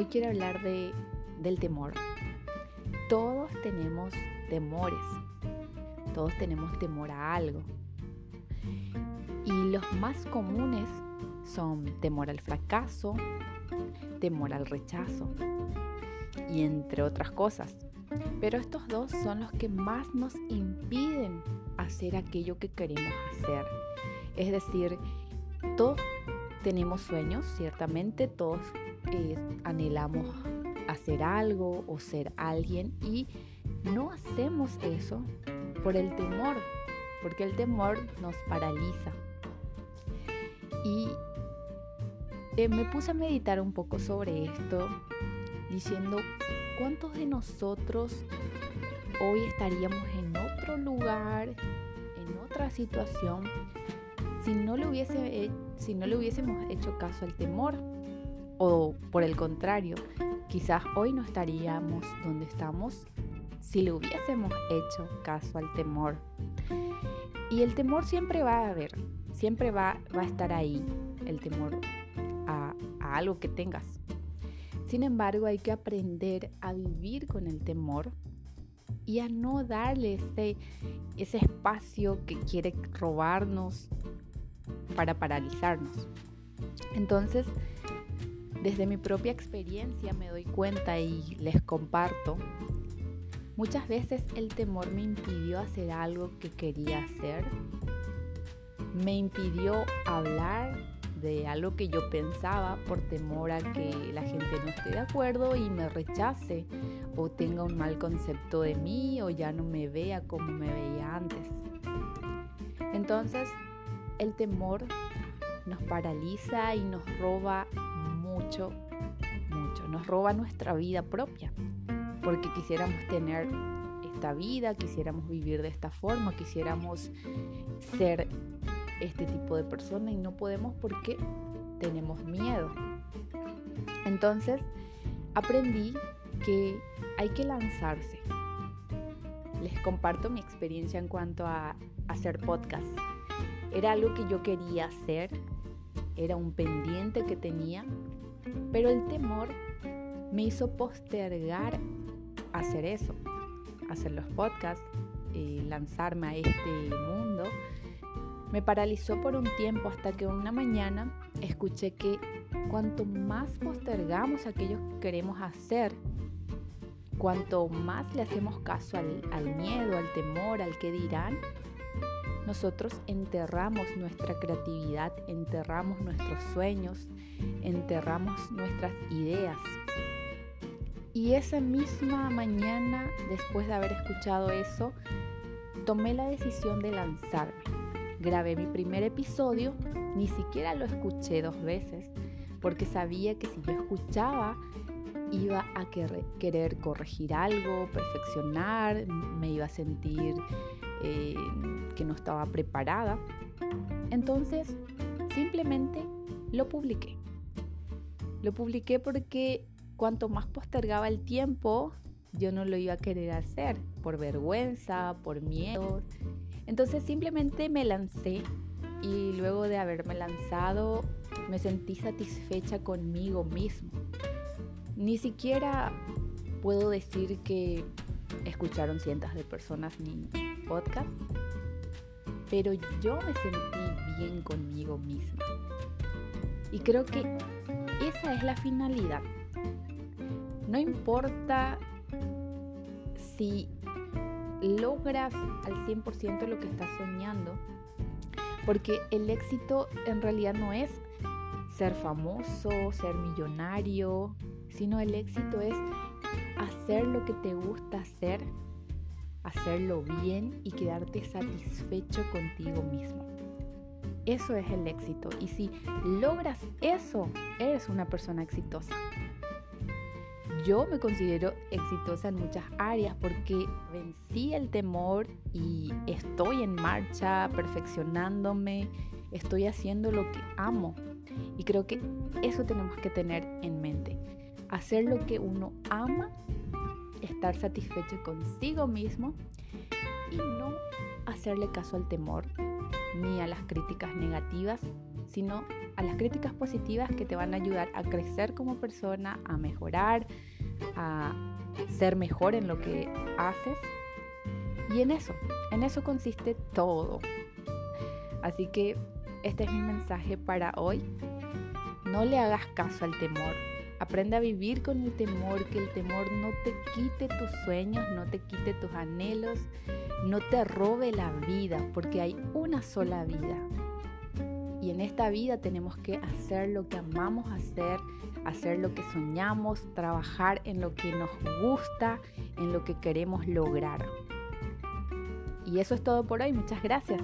Hoy quiero hablar de, del temor. Todos tenemos temores, todos tenemos temor a algo. Y los más comunes son temor al fracaso, temor al rechazo y entre otras cosas. Pero estos dos son los que más nos impiden hacer aquello que queremos hacer. Es decir, todos tenemos sueños, ciertamente, todos anhelamos hacer algo o ser alguien y no hacemos eso por el temor, porque el temor nos paraliza. Y eh, me puse a meditar un poco sobre esto, diciendo cuántos de nosotros hoy estaríamos en otro lugar, en otra situación, si no le, hubiese, si no le hubiésemos hecho caso al temor. O por el contrario, quizás hoy no estaríamos donde estamos si le hubiésemos hecho caso al temor. Y el temor siempre va a haber, siempre va, va a estar ahí, el temor a, a algo que tengas. Sin embargo, hay que aprender a vivir con el temor y a no darle ese, ese espacio que quiere robarnos para paralizarnos. Entonces, desde mi propia experiencia me doy cuenta y les comparto, muchas veces el temor me impidió hacer algo que quería hacer, me impidió hablar de algo que yo pensaba por temor a que la gente no esté de acuerdo y me rechace o tenga un mal concepto de mí o ya no me vea como me veía antes. Entonces, el temor nos paraliza y nos roba mucho, mucho. Nos roba nuestra vida propia, porque quisiéramos tener esta vida, quisiéramos vivir de esta forma, quisiéramos ser este tipo de persona y no podemos porque tenemos miedo. Entonces, aprendí que hay que lanzarse. Les comparto mi experiencia en cuanto a hacer podcast. Era algo que yo quería hacer, era un pendiente que tenía, pero el temor me hizo postergar hacer eso, hacer los podcasts, eh, lanzarme a este mundo. Me paralizó por un tiempo hasta que una mañana escuché que cuanto más postergamos aquello que queremos hacer, cuanto más le hacemos caso al, miedo, al temor, al que dirán, nosotros enterramos nuestra creatividad, enterramos nuestros sueños, enterramos nuestras ideas. Y esa misma mañana, después de haber escuchado eso, tomé la decisión de lanzarme. Grabé mi primer episodio, ni siquiera lo escuché dos veces, porque sabía que si yo escuchaba iba a querer corregir algo, perfeccionar, me iba a sentir eh, que no estaba preparada. Entonces, simplemente lo publiqué. Lo publiqué porque cuanto más postergaba el tiempo, yo no lo iba a querer hacer por vergüenza, por miedo. Entonces simplemente me lancé y luego de haberme lanzado me sentí satisfecha conmigo mismo. Ni siquiera puedo decir que escucharon cientos de personas mi podcast, pero yo me sentí bien conmigo misma. Y creo que esa es la finalidad. No importa si logras al 100% lo que estás soñando, porque el éxito en realidad no es ser famoso, ser millonario, sino el éxito es hacer lo que te gusta hacer, hacerlo bien y quedarte satisfecho contigo mismo. Eso es el éxito y si logras eso, eres una persona exitosa. Yo me considero exitosa en muchas áreas porque vencí el temor y estoy en marcha, perfeccionándome, estoy haciendo lo que amo. Y creo que eso tenemos que tener en mente hacer lo que uno ama, estar satisfecho consigo mismo y no hacerle caso al temor ni a las críticas negativas, sino a las críticas positivas que te van a ayudar a crecer como persona, a mejorar, a ser mejor en lo que haces. Y en eso, en eso consiste todo. Así que este es mi mensaje para hoy. No le hagas caso al temor. Aprende a vivir con el temor, que el temor no te quite tus sueños, no te quite tus anhelos, no te robe la vida, porque hay una sola vida. Y en esta vida tenemos que hacer lo que amamos hacer, hacer lo que soñamos, trabajar en lo que nos gusta, en lo que queremos lograr. Y eso es todo por hoy. Muchas gracias.